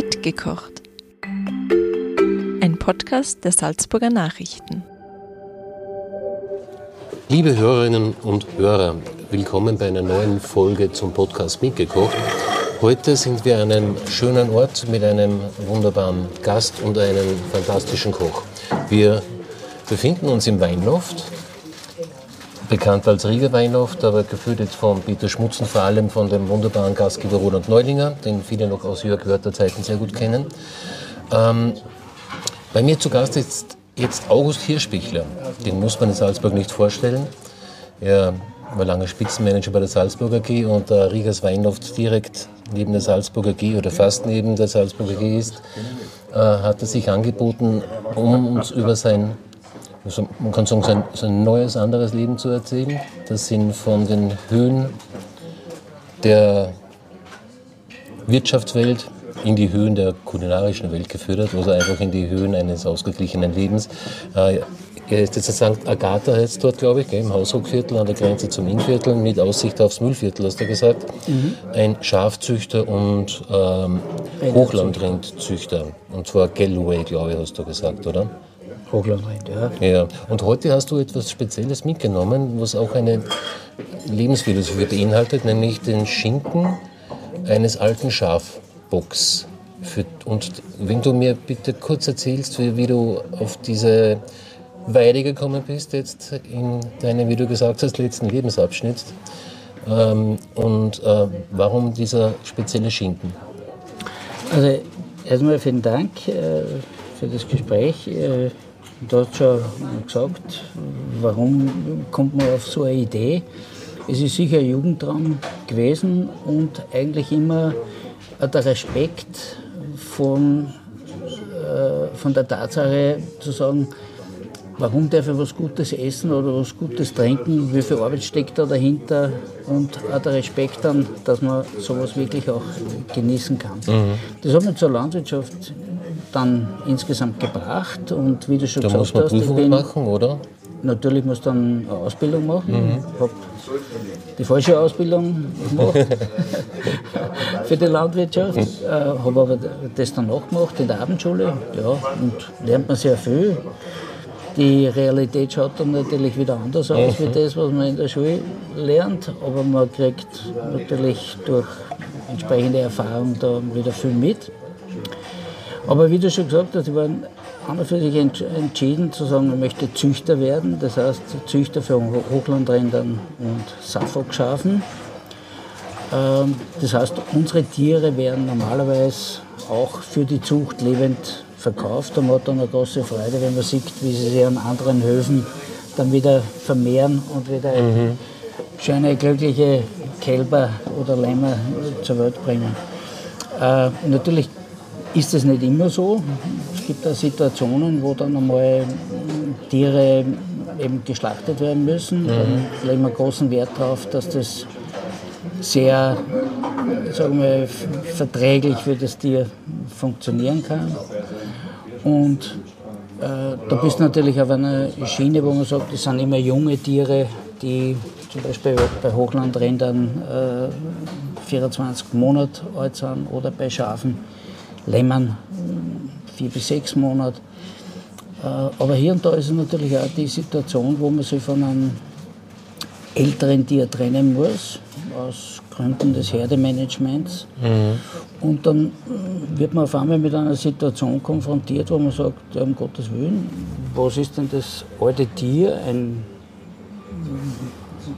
Mitgekocht. Ein Podcast der Salzburger Nachrichten. Liebe Hörerinnen und Hörer, willkommen bei einer neuen Folge zum Podcast Mitgekocht. Heute sind wir an einem schönen Ort mit einem wunderbaren Gast und einem fantastischen Koch. Wir befinden uns im Weinloft bekannt als Rieger Weinloft, aber geführt jetzt von Peter Schmutzen, vor allem von dem wunderbaren Gastgeber Roland Neulinger, den viele noch aus Jörg Wörter Zeiten sehr gut kennen. Ähm, bei mir zu Gast ist jetzt August Hirschbichler. Den muss man in Salzburg nicht vorstellen. Er war lange Spitzenmanager bei der Salzburger AG und der Riegers Weinloft direkt neben der Salzburger AG oder fast neben der Salzburger AG ist, äh, hat er sich angeboten, um uns über sein man kann sagen, sein, sein neues, anderes Leben zu erzählen. Das sind von den Höhen der Wirtschaftswelt in die Höhen der kulinarischen Welt geführt oder einfach in die Höhen eines ausgeglichenen Lebens. Äh, er ist jetzt St. Agatha jetzt dort, glaube ich, im Haushochviertel an der Grenze zum Innviertel mit Aussicht aufs Müllviertel, hast du gesagt. Mhm. Ein Schafzüchter und ähm, Hochlandrindzüchter. Und zwar Galloway, glaube ich, hast du gesagt, oder? Hochlandrind, ja. Ja, und heute hast du etwas Spezielles mitgenommen, was auch eine Lebensphilosophie beinhaltet, nämlich den Schinken eines alten Schafbocks. Für, und wenn du mir bitte kurz erzählst, wie, wie du auf diese Weide gekommen bist, jetzt in deinem, wie du gesagt hast, letzten Lebensabschnitt. Ähm, und äh, warum dieser spezielle Schinken? Also erstmal vielen Dank äh, für das Gespräch. Äh, Du hast schon gesagt, warum kommt man auf so eine Idee? Es ist sicher ein Jugendtraum gewesen und eigentlich immer der Respekt von, äh, von der Tatsache zu sagen, warum darf ich was Gutes essen oder was Gutes trinken, wie viel Arbeit steckt da dahinter und auch der Respekt dann, dass man sowas wirklich auch genießen kann. Mhm. Das hat mich zur Landwirtschaft dann insgesamt gebracht und wie du schon da gesagt muss man hast, Prüfungen machen, oder? Natürlich muss dann eine Ausbildung machen. Mhm. Ich habe die falsche Ausbildung gemacht für die Landwirtschaft. Äh, habe aber das dann auch gemacht in der Abendschule. Ja, und lernt man sehr viel. Die Realität schaut dann natürlich wieder anders aus, mhm. wie das, was man in der Schule lernt. Aber man kriegt natürlich durch entsprechende Erfahrung da wieder viel mit. Aber wie du schon gesagt hast, ich war an und für sich entschieden zu sagen, ich möchte Züchter werden. Das heißt, Züchter für Hochlandrindern und Suffolk-Schafen. Ähm, das heißt, unsere Tiere werden normalerweise auch für die Zucht lebend verkauft. Da hat dann eine große Freude, wenn man sieht, wie sie sich an anderen Höfen dann wieder vermehren und wieder mhm. schöne, glückliche Kälber oder Lämmer zur Welt bringen. Äh, natürlich ist es nicht immer so. Es gibt auch Situationen, wo dann einmal Tiere eben geschlachtet werden müssen. Mhm. Dann legen wir großen Wert darauf, dass das sehr sagen wir, verträglich für das Tier funktionieren kann. Und äh, da bist du natürlich auf einer Schiene, wo man sagt, das sind immer junge Tiere, die zum Beispiel bei Hochlandrändern äh, 24 Monate alt sind oder bei Schafen Lämmern vier bis sechs Monate. Äh, aber hier und da ist natürlich auch die Situation, wo man sich von einem älteren Tier trennen muss, aus Gründen des Herdemanagements. Mhm. Und dann äh, wird man auf einmal mit einer Situation konfrontiert, wo man sagt, um Gottes Willen, was ist denn das alte Tier, ein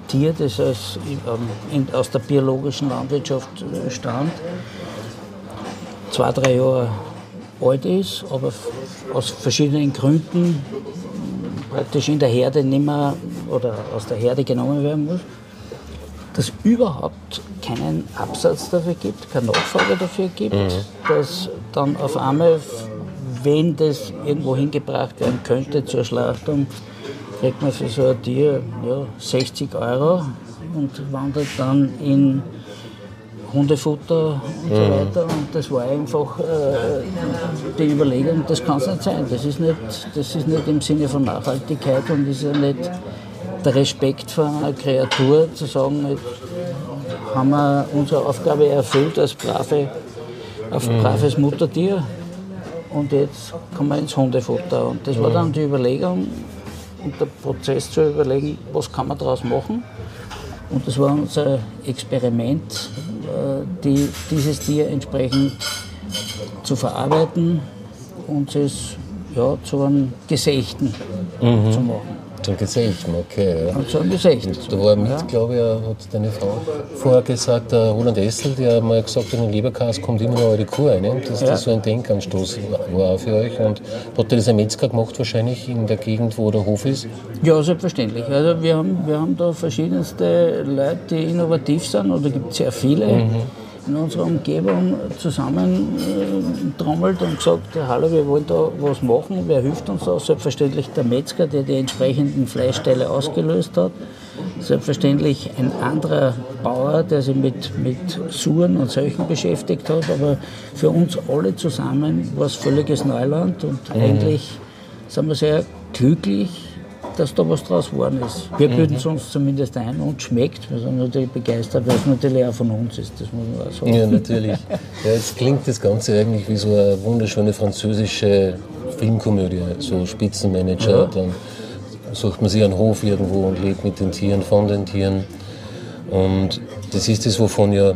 Tier, das aus, ähm, aus der biologischen Landwirtschaft äh, stammt, zwei, drei Jahre alt ist, aber aus verschiedenen Gründen praktisch in der Herde nicht mehr oder aus der Herde genommen werden muss, dass überhaupt keinen Absatz dafür gibt, keine Nachfrage dafür gibt, mhm. dass dann auf einmal, wenn das irgendwo hingebracht werden könnte zur Schlachtung, kriegt man für so ein Tier ja, 60 Euro und wandert dann in Hundefutter und so mhm. weiter. Und das war einfach äh, die Überlegung, das kann es nicht sein. Das ist nicht, das ist nicht im Sinne von Nachhaltigkeit und ist ja nicht der Respekt vor einer Kreatur zu sagen, haben wir unsere Aufgabe erfüllt als brave auf braves Muttertier und jetzt kommen wir ins Hundefutter. Und das war dann die Überlegung und der Prozess zu überlegen, was kann man daraus machen. Und das war unser Experiment, äh, die, dieses Tier entsprechend zu verarbeiten und es ja, zu einem Gesächten mhm. zu machen. Zum Gesächten, okay. Ja. Zum Gesächten. Da war mit, glaube ich, hat deine Frau vorher gesagt, der Roland Essel, der hat mal gesagt, in den Leberkas kommt immer noch eine Kuh rein. Und dass das so ein Denkanstoß war für euch. Und hat das ein Metzger gemacht, wahrscheinlich in der Gegend, wo der Hof ist? Ja, selbstverständlich. Also wir haben, wir haben da verschiedenste Leute, die innovativ sind, oder gibt es sehr viele. Mhm in unserer Umgebung zusammentrommelt und gesagt, hallo, wir wollen da was machen, wer hilft uns da? Selbstverständlich der Metzger, der die entsprechenden Fleischteile ausgelöst hat. Selbstverständlich ein anderer Bauer, der sich mit, mit Suren und solchen beschäftigt hat, aber für uns alle zusammen war es völliges Neuland und mhm. eigentlich sind wir sehr glücklich, dass da was draus geworden ist. Wir mhm. bilden es uns zumindest ein und schmeckt. Wir sind natürlich begeistert, weil es natürlich auch von uns ist. Das muss man auch sagen. Ja, natürlich. Ja, jetzt klingt das Ganze eigentlich wie so eine wunderschöne französische Filmkomödie. So Spitzenmanager, ja. dann sucht man sich einen Hof irgendwo und lebt mit den Tieren, von den Tieren. Und das ist das, wovon ja,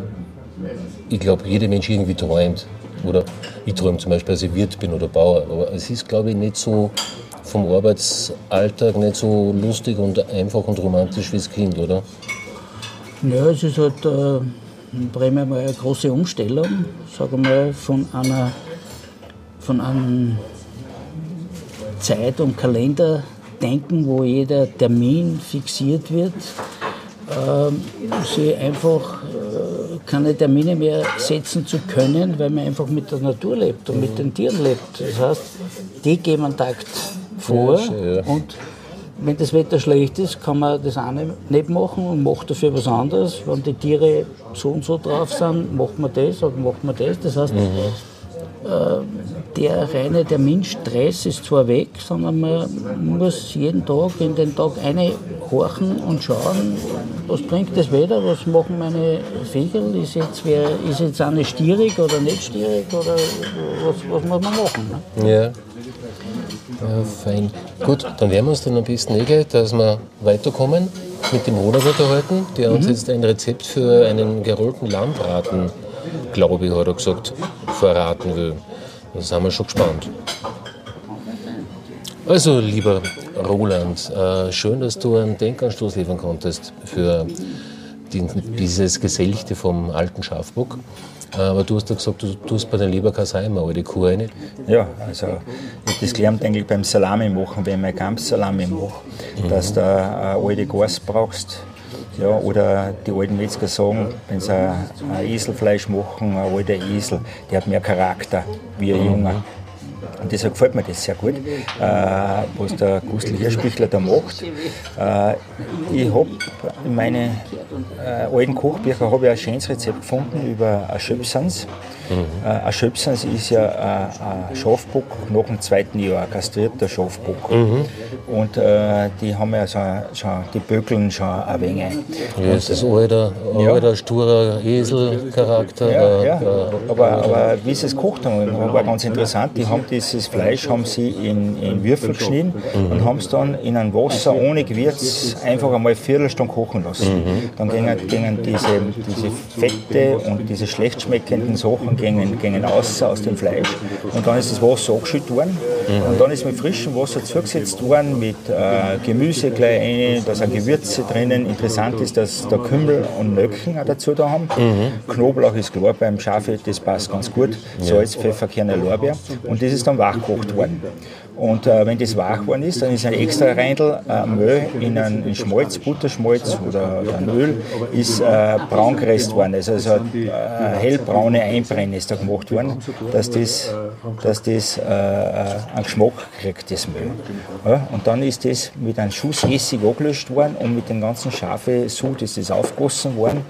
ich glaube, jeder Mensch irgendwie träumt. Oder ich träume zum Beispiel, dass ich Wirt bin oder Bauer. Aber es ist, glaube ich, nicht so vom Arbeitsalltag nicht so lustig und einfach und romantisch wie das Kind, oder? Ja, es ist halt äh, in Bremen mal eine große Umstellung, sage mal, von einer, von einem Zeit- und Kalenderdenken, wo jeder Termin fixiert wird, äh, sie einfach äh, keine Termine mehr setzen zu können, weil man einfach mit der Natur lebt und mit den Tieren lebt. Das heißt, die geben einen Takt vor. Ja, und wenn das Wetter schlecht ist, kann man das eine nicht machen und macht dafür was anderes. Wenn die Tiere so und so drauf sind, macht man das oder macht man das. Das heißt, mhm. äh, der reine Terminstress ist zwar weg, sondern man muss jeden Tag in den Tag eine horchen und schauen, was bringt das Wetter, was machen meine Vögel, ist jetzt, wer, ist jetzt eine stierig oder nicht stierig oder was, was muss man machen. Ne? Ja. Ja, fein. Gut, dann werden wir uns dann am besten eh dass wir weiterkommen mit dem Roland unterhalten, der uns mhm. jetzt ein Rezept für einen gerollten Lammbraten, glaube ich, hat er gesagt, verraten will. Da sind wir schon gespannt. Also, lieber Roland, äh, schön, dass du einen Denkanstoß liefern konntest für dieses Geselchte vom alten Schafbock. Aber du hast ja gesagt, du tust bei den Leberkäse immer alte Kuh rein. Ja, also ich das gelernt eigentlich beim Salami machen, wenn man Gampsalami macht, mhm. dass du eine alte Gas brauchst. Ja, oder die alten Metzger sagen, wenn sie ein Eselfleisch machen, ein alter Esel, der hat mehr Charakter wie ein mhm. Junger. Und deshalb gefällt mir das sehr gut, äh, was der Gustl Hirschbichler da macht. Äh, ich habe in meinen äh, alten Kochbüchern ich ein schönes Rezept gefunden über Schöpsans. Mhm. Ein Schöpsans ist ja ein Schafbock nach dem zweiten Jahr, ein kastrierter Schafbock. Mhm. Und äh, die haben ja so, schon, die Bökeln schon ein wenig. Ja, ist das alter, alter ja. sturer Eselcharakter. Ja, ja. aber, aber wie sie es gekocht haben, war ganz interessant. Die haben dieses Fleisch haben sie in, in Würfel geschnitten mhm. und haben es dann in ein Wasser ohne Gewürz einfach einmal eine Viertelstunde kochen lassen. Mhm. Dann gingen, gingen diese, diese Fette und diese schlecht schmeckenden Sachen gingen, gingen aus, aus dem Fleisch. Und dann ist das Wasser angeschüttet worden. Mhm. Und dann ist mit frischem Wasser zugesetzt worden, mit äh, Gemüse gleich rein, da sind Gewürze drinnen. Interessant ist, dass da Kümmel und Nöcken auch dazu da haben. Mhm. Knoblauch ist klar beim Schafe, das passt ganz gut. Salz, Pfeffer, Kerne, Lorbeer. Und das ist dann wachgekocht worden. Und äh, wenn das wach geworden ist, dann ist ein extra Reindl äh, Mehl in einen Schmalz, Butterschmalz oder, oder ein Öl, ist äh, braun geresst worden. Also, also äh, hellbraune Einbrennen ist da gemacht worden, dass das, dass das äh, äh, einen Geschmack kriegt, das Mehl. Ja, und dann ist das mit einem Schuss Essig angelöscht worden und mit dem ganzen scharfen Sud ist das aufgegossen worden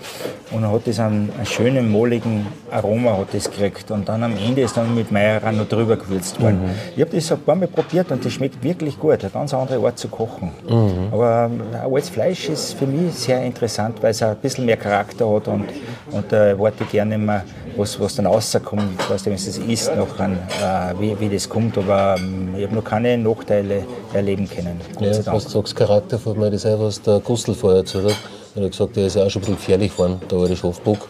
und dann hat das einen, einen schönen, mohligen Aroma hat das gekriegt. Und dann am Ende ist dann mit Meieran noch drüber gewürzt worden. Mhm. Ich habe das ein paar Mal probiert und das schmeckt wirklich gut. Eine ganz andere Art zu kochen. Aber äh, altes Fleisch ist für mich sehr interessant, weil es ein bisschen mehr Charakter hat und, und da äh, warte ich gerne immer, was, was dann rauskommt, was wenn es das isst, noch an, äh, wie, wie das kommt. Aber ähm, ich habe noch keine Nachteile erleben können. Ja, was du sagst, Charakter, fällt mir das ein, was der Gustl vorher erzählt hat. Er hat gesagt, der ist ja auch schon ein bisschen gefährlich geworden, der alte Schafbock.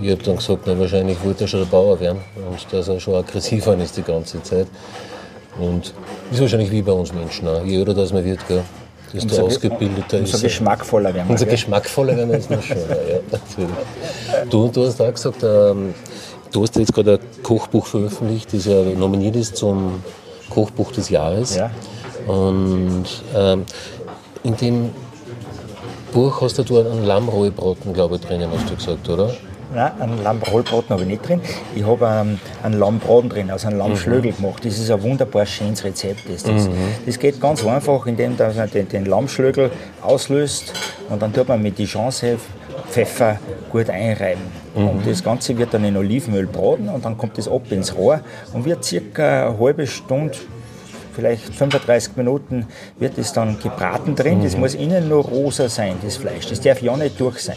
Ich habe dann gesagt, na, wahrscheinlich wollte er schon der Bauer werden und dass er schon aggressiv geworden ist die ganze Zeit. Und ist wahrscheinlich wie bei uns Menschen auch. Je älter das man wird, gell, desto Umso- ausgebildeter Umso ist er. geschmackvoller werden wir. Unser gell? geschmackvoller werden wir jetzt noch schon. Ja, natürlich. Du, du hast auch gesagt, ähm, du hast jetzt gerade ein Kochbuch veröffentlicht, das ja nominiert ist zum Kochbuch des Jahres. Ja. Und ähm, in dem Buch hast du einen Lammrollbraten, glaube ich, drinnen, hast du gesagt, oder? Nein, einen Lammrollbraten habe ich nicht drin. Ich habe ähm, einen Lammbraten drin, also einen Lammschlögel gemacht. Das ist ein wunderbar schönes Rezept. Ist das. das geht ganz einfach, indem man den, den Lammschlögel auslöst und dann tut man mit Dijon-Senf, Pfeffer gut einreiben. Und das Ganze wird dann in Olivenöl braten und dann kommt das ab ins Rohr und wird circa eine halbe Stunde vielleicht 35 Minuten wird es dann gebraten drin. Das muss innen nur rosa sein, das Fleisch. Das darf ja nicht durch sein.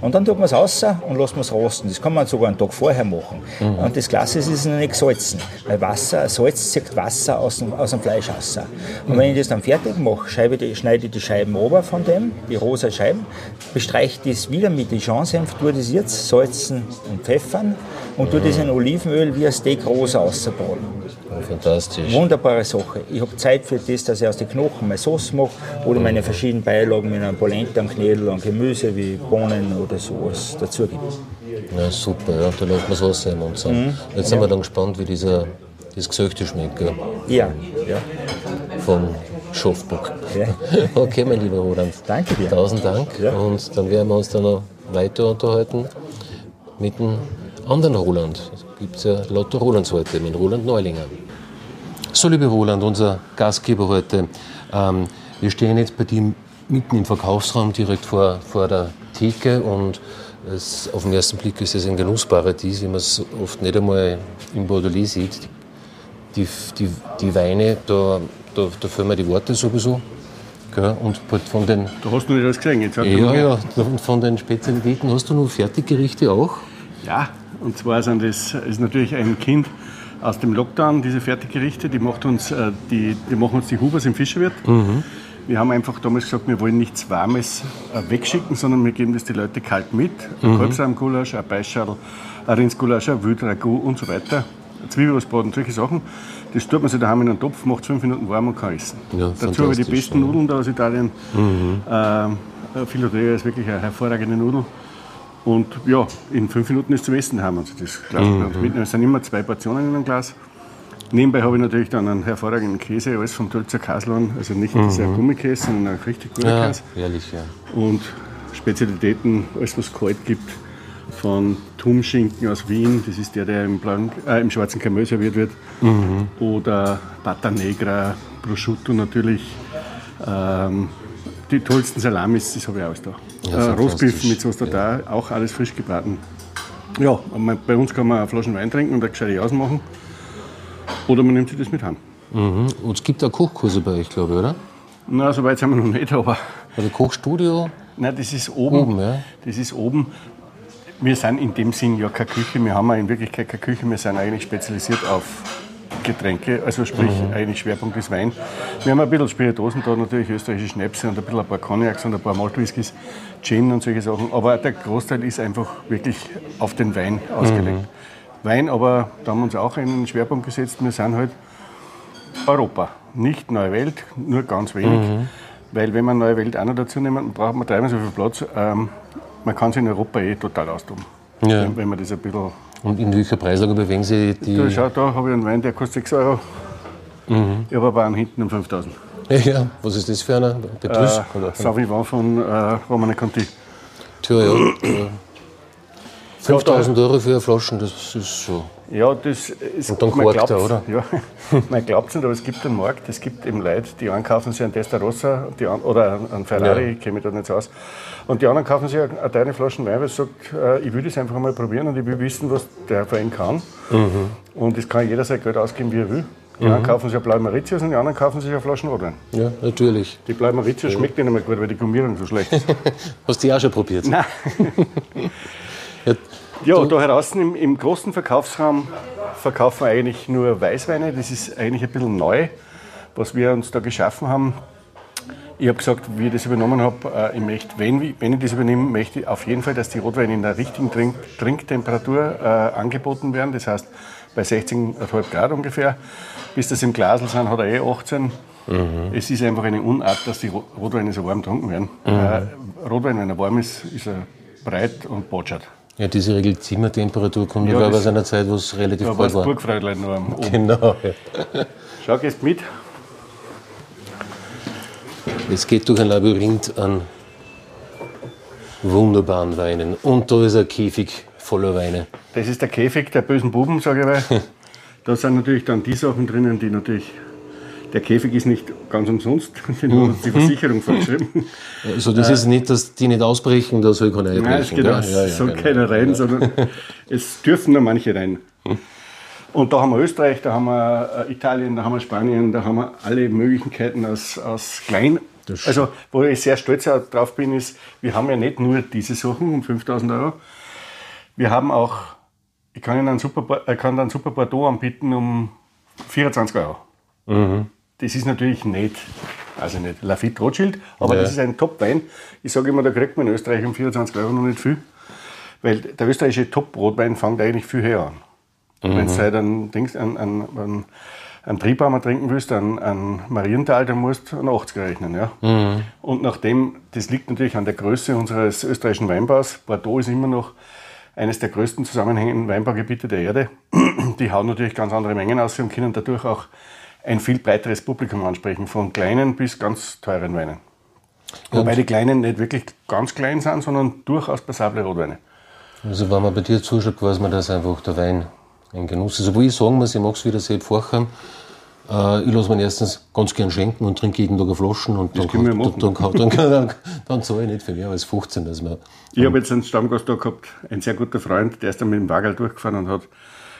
Und dann tut man es raus und lässt man es rosten. Das kann man sogar einen Tag vorher machen. Und das Klasse ist, es ist noch nicht gesalzen. Weil Wasser, Salz zieht Wasser aus dem, aus dem Fleisch raus. Und wenn ich das dann fertig mache, schneide ich, schneide ich die Scheiben runter von dem, die rosa Scheiben, bestreiche das wieder mit Dijon-Senf, tue das jetzt salzen und pfeffern und tue das in Olivenöl wie ein Steak rosa ausbraten. Fantastisch. Wunderbare Sache. Ich habe Zeit für das, dass ich aus den Knochen meine Sauce mache oder meine verschiedenen Beilagen mit einem Polenta, einem Knödel und Gemüse wie Bohnen oder sowas dazu gibt. Ja, super, ja, da läuft das Wasser im Mund zusammen. Jetzt sind wir dann gespannt, wie dieser, das Gesöchte schmeckt, gell? Ja, ja. vom Schafbock. Ja. Okay, mein lieber Roland. Danke dir. Tausend Dank. Ja. Und dann werden wir uns dann noch weiter unterhalten mit dem anderen Roland. Es gibt ja lauter Rolands heute, mit Roland Neulinger. So, liebe Roland, unser Gastgeber heute. Ähm, wir stehen jetzt bei dir mitten im Verkaufsraum, direkt vor, vor der Theke und es, auf den ersten Blick ist es ein Genussparadies, wie man es oft nicht einmal im Bordelais sieht. Die, die, die Weine, da, da, da fehlen mir die Worte sowieso. Gell? Und von den, Da hast du nicht alles gesehen. Jetzt ja, ja, und von den Spezialitäten hast du noch Fertiggerichte auch? ja, und zwar sind das ist natürlich ein Kind aus dem Lockdown, diese Fertiggerichte, die, macht uns, äh, die, die machen uns die Hubers im Fischerwirt. Wir haben einfach damals gesagt, wir wollen nichts Warmes äh, wegschicken, sondern wir geben das die Leute kalt mit. Ein Kalbsarmgulasch, ein Beischadl, ein Rindsgulasch, ein Wildragout und so weiter. Zwiebelrostbraten, solche Sachen. Das tut man sich daheim in einen Topf, macht fünf Minuten warm und kann essen. Ja, Dazu habe ich die besten ja. Nudeln da aus Italien. Ähm, Filodea ist wirklich eine hervorragende Nudel. Und ja, in fünf Minuten ist zum Essen haben wir das Glas uns mitnehmen. Es sind immer zwei Portionen in einem Glas. Nebenbei habe ich natürlich dann einen hervorragenden Käse, alles vom Tölzer Kaslon. Also nicht dieser Gummikäse, sondern ein richtig guter Ja, Käse. ehrlich, ja. Und Spezialitäten, alles was es kalt gibt. Von Tumschinken aus Wien, das ist der, der im, Blanc, äh, im schwarzen Kamel serviert wird. Oder Pata Negra, Prosciutto natürlich. Ähm, die tollsten Salamis, das habe ich alles da. Ja, äh, Rostbeef mit Sauce da, auch alles frisch gebraten. Ja, bei uns kann man eine Flaschen Wein trinken und eine gescheite Jausen machen. Oder man nimmt sich das mit heim. Mhm. Und es gibt auch Kochkurse bei euch, glaube ich, oder? Na, so weit sind wir noch nicht, aber Also Kochstudio? Nein, das ist oben. Oben, ja. Das ist oben. Wir sind in dem Sinn ja keine Küche. Wir haben ja in Wirklichkeit keine Küche. Wir sind eigentlich spezialisiert auf Getränke, also sprich eigentlich Schwerpunkt ist Wein. Wir haben ein bisschen Spiritosen da, natürlich österreichische Schnäpse und ein bisschen ein paar Cognacs und ein paar Maltwhiskys, Gin und solche Sachen. Aber der Großteil ist einfach wirklich auf den Wein ausgelegt. Wein, aber da haben wir uns auch einen Schwerpunkt gesetzt. Wir sind halt Europa, nicht Neue Welt, nur ganz wenig. Weil wenn man Neue Welt auch noch dazu nehmen, dann braucht man dreimal so viel Platz. Ähm, man kann sich in Europa eh total austoben. Ja. Wenn, wenn man das ein bisschen. Und in welcher Preislage bewegen Sie die? Da, schau, da habe ich einen Wein, der kostet 6 Euro. Mhm. Ich habe aber einen hinten um 5000. Ja, was ist das für einer? Petrus? Äh? Sauvignon von äh, Romane Conti. Tja, ja. ja. 5000 Euro für eine Flaschen, das ist so. Ja, das ist. Und dann man korkt er, oder? Ja, man glaubt es nicht, aber es gibt einen Markt, es gibt eben Leute, die einkaufen sich einen Testarossa die an, oder einen Ferrari, Ja. ich kenne mich da nicht so aus. Und die anderen kaufen sich eine, eine kleine Flaschen Wein, weil sie sagt, äh, ich will das einfach mal probieren und ich will wissen, was der Wein kann. Mhm. Und es kann jeder sein Geld ausgeben, wie er will. Die einen kaufen sich eine blaue Mauritius und die anderen kaufen sich eine Flasche Rotwein. Ja, natürlich. Die blaue Mauritius schmeckt nicht mehr gut, weil die Gummierung so schlecht ist. Hast du die auch schon probiert? Nein. Ja, Ja, da draußen im, im großen Verkaufsraum verkaufen wir eigentlich nur Weißweine. Das ist eigentlich ein bisschen neu, was wir uns da geschaffen haben. Ich habe gesagt, wie ich das übernommen habe, äh, ich möchte, wenn, ich- wenn ich das übernehme, möchte ich auf jeden Fall, dass die Rotweine in der richtigen Trink Trinktemperatur äh, angeboten werden. Das heißt, bei 16,5 Grad ungefähr. Bis das im Glasl sind, hat er eh 18. Es ist einfach eine Unart, dass die Ro- Rotweine so warm getrunken werden. Äh, Rotwein, wenn er warm ist, ist er breit und botschert. Ja diese Regel Zimmertemperatur kommt Ja, aus einer Zeit, wo es relativ Da war kalt das war. Burgfreudlein noch am oben. Genau. Ja. Schau, gehst mit. Es geht durch ein Labyrinth an wunderbaren Weinen. Und da ist ein Käfig voller Weine. Das ist der Käfig der bösen Buben, sage ich mal. Da sind natürlich dann die Sachen drinnen, die natürlich. Der Käfig ist nicht ganz umsonst, den hat uns die Versicherung vorgeschrieben. Also das ist nicht, dass die nicht ausbrechen, da soll keiner Nein, es einbrechen. geht gell? aus, Ja, ja, soll genau. keiner rein, sondern es dürfen nur manche rein. Und da haben wir Österreich, da haben wir äh, Italien, da haben wir Spanien, da haben wir alle Möglichkeiten aus, aus klein. Also, wo ich sehr stolz drauf bin, ist, wir haben ja nicht nur diese Sachen um 5000 Euro. Wir haben auch, ich kann Ihnen einen super, äh, kann einen super Bordeaux anbieten um 24 Euro. Das ist natürlich nicht, also nicht Lafitte Rothschild, aber Ja. das ist ein Top-Wein. Ich sage immer, da kriegt man in Österreich um 24 Euro noch nicht viel. Weil der österreichische Top-Rotwein fängt eigentlich viel höher an. Wenn du halt einen, Dings, einen, einen, einen, Triebhammer trinken willst, einen, einen Marienthal, dann musst du einen 80er rechnen. Ja? Und nachdem, das liegt natürlich an der Größe unseres österreichischen Weinbaus. Bordeaux ist immer noch eines der größten zusammenhängenden Weinbaugebiete der Erde. Die hauen natürlich ganz andere Mengen aus und können dadurch auch ein viel breiteres Publikum ansprechen, von kleinen bis ganz teuren Weinen. Wobei die kleinen nicht wirklich ganz klein sind, sondern durchaus passable Rotweine. Also wenn man bei dir zuschaut, weiß man, dass einfach der Wein ein Genuss ist. Obwohl ich sagen muss, ich mag es wieder Sepp Forchern. Äh, ich lasse mir erstens ganz gern schenken und trinke jeden Tag eine Flaschen und dann, wir dann, dann, dann, dann, zahle ich nicht für mehr als 15. Dass man, Ich habe jetzt einen Stammgast da gehabt, ein sehr guter Freund, der ist dann mit dem Wagen durchgefahren und hat,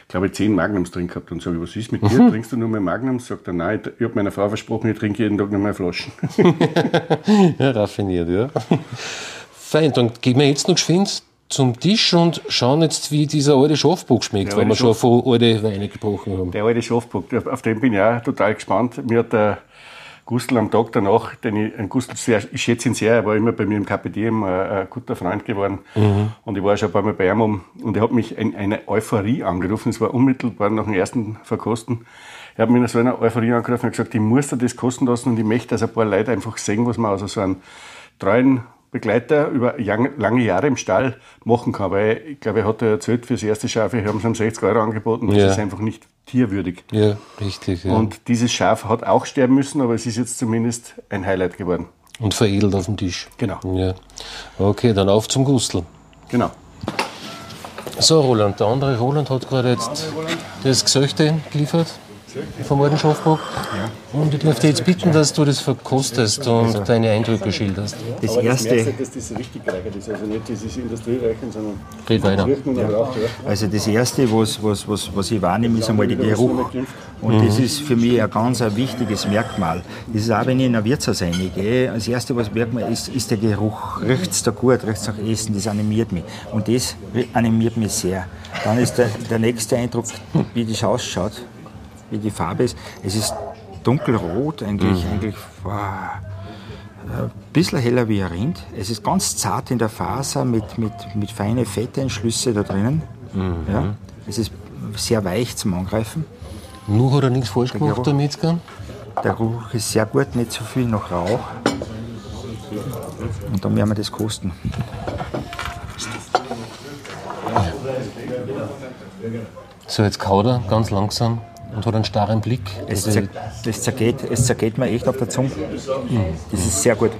glaube ich, zehn Magnums drin gehabt. Und sage ich, was ist mit dir? Trinkst du nur mehr Magnums? Sagt er, nein, ich, ich habe meiner Frau versprochen, ich trinke jeden Tag nur mehr Flaschen. ja, raffiniert, ja. Fein, dann gehen wir jetzt noch geschwind zum Tisch und schauen jetzt, wie dieser alte Schafbock schmeckt, Der wenn wir schon von alte Weine gebrochen haben. Der alte Schafbock, auf- auf den bin ich auch total gespannt. Mir hat der Gustl am Tag danach, den ich, ein Gustl sehr, ich schätze ihn sehr, er war immer bei mir im KPD ein, ein guter Freund geworden. Und ich war schon ein paar Mal bei ihm um, und er hat mich in eine Euphorie angerufen. Es war unmittelbar nach dem ersten Verkosten. Er hat mich in so einer Euphorie angerufen und gesagt, ich muss dir das kosten lassen und ich möchte, dass ein paar Leute einfach sehen, was man aus so einem treuen Begleiter über lange Jahre im Stall machen kann. Weil ich glaube, er hat ja erzählt, fürs erste Schaf, wir haben es um 60 Euro angeboten. Das Ja. ist einfach nicht tierwürdig. Ja, richtig. Ja. Und, Und dieses Schaf hat auch sterben müssen, aber es ist jetzt zumindest ein Highlight geworden. veredelt auf dem Tisch. Genau. Ja. Okay, dann auf zum Gustl. Genau. So, Roland, der andere Roland hat gerade jetzt das Gesöchte geliefert vom alten Schafbock. Und ich darf dich jetzt bitten, dass du das verkostest und deine Eindrücke schilderst. Das erste, dass das richtig reichert ist. Also nicht dieses Industriereichen, sondern Red weiter. Ja. also das erste, was, was, was, was ich wahrnehme, ist einmal der Geruch. Und das ist für mich ein ganz ein wichtiges Merkmal. Das ist auch, wenn ich in ein Wirtshaus reingehe, das erste, was merkt man, ist, ist der Geruch. Riecht es da gut, riecht es nach Essen, das animiert mich. Und das animiert mich sehr. Dann ist der, der nächste Eindruck, wie das ausschaut, wie die Farbe ist. Es ist dunkelrot, eigentlich, eigentlich wow, ein bisschen heller wie ein Rind. Es ist ganz zart in der Faser mit, mit, mit feinen Fetteinschlüsse da drinnen. Ja. Es ist sehr weich zum Angreifen. Nur hat er nichts falsch gemacht, Geruch. der Metzger. Der Geruch ist sehr gut, nicht so viel nach Rauch. Und dann werden wir das kosten. So, jetzt kaut er ganz langsam und hat einen starren Blick. Es, Also, zer das zergeht, es zergeht mir echt auf der Zunge. Das ist sehr gut.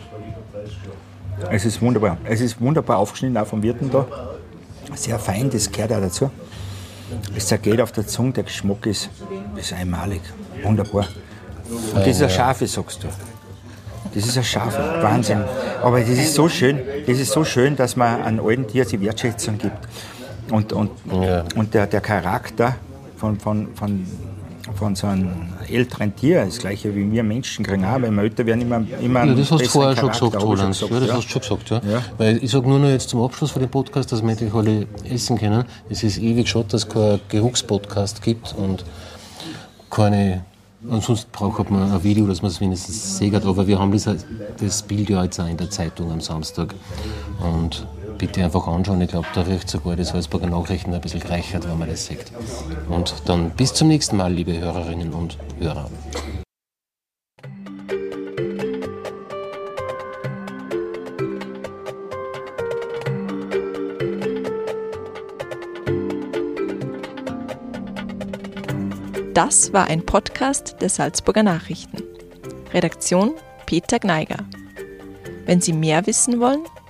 Es ist wunderbar. Es ist wunderbar aufgeschnitten, auch vom Wirten da. Sehr fein, das gehört auch dazu. Es zergeht auf der Zunge, der Geschmack ist, ist einmalig. Wunderbar. Und das ist ein Schafe, sagst du. Das ist ein Schafe, Wahnsinn. Aber das ist so schön, das ist so schön, dass man einem alten Tier die Wertschätzung gibt. Und, und, Ja. und der, der Charakter von, von, von, von so einem älteren Tier, das gleiche wie wir Menschen kriegen auch, wenn wir älter werden, immer, immer Ja, das hast du vorher schon gesagt, Roland. schon ja, das ja. hast du schon gesagt, ja. Ja. Weil ich sage nur noch jetzt zum Abschluss von dem Podcast, dass wir endlich alle essen können. Es ist ewig schade, dass es keinen Geruchspodcast gibt und keine. Ansonsten braucht man ein Video, dass man es wenigstens sehen Aber wir haben das, das Bild ja jetzt auch in der Zeitung am Samstag. Und bitte einfach anschauen. Ich glaube, da riecht sogar die Salzburger Nachrichten ein bisschen reichert, wenn man das sieht. Und dann bis zum nächsten Mal, liebe Hörerinnen und Hörer. Das war ein Podcast der Salzburger Nachrichten. Redaktion Peter Gneiger. Wenn Sie mehr wissen wollen,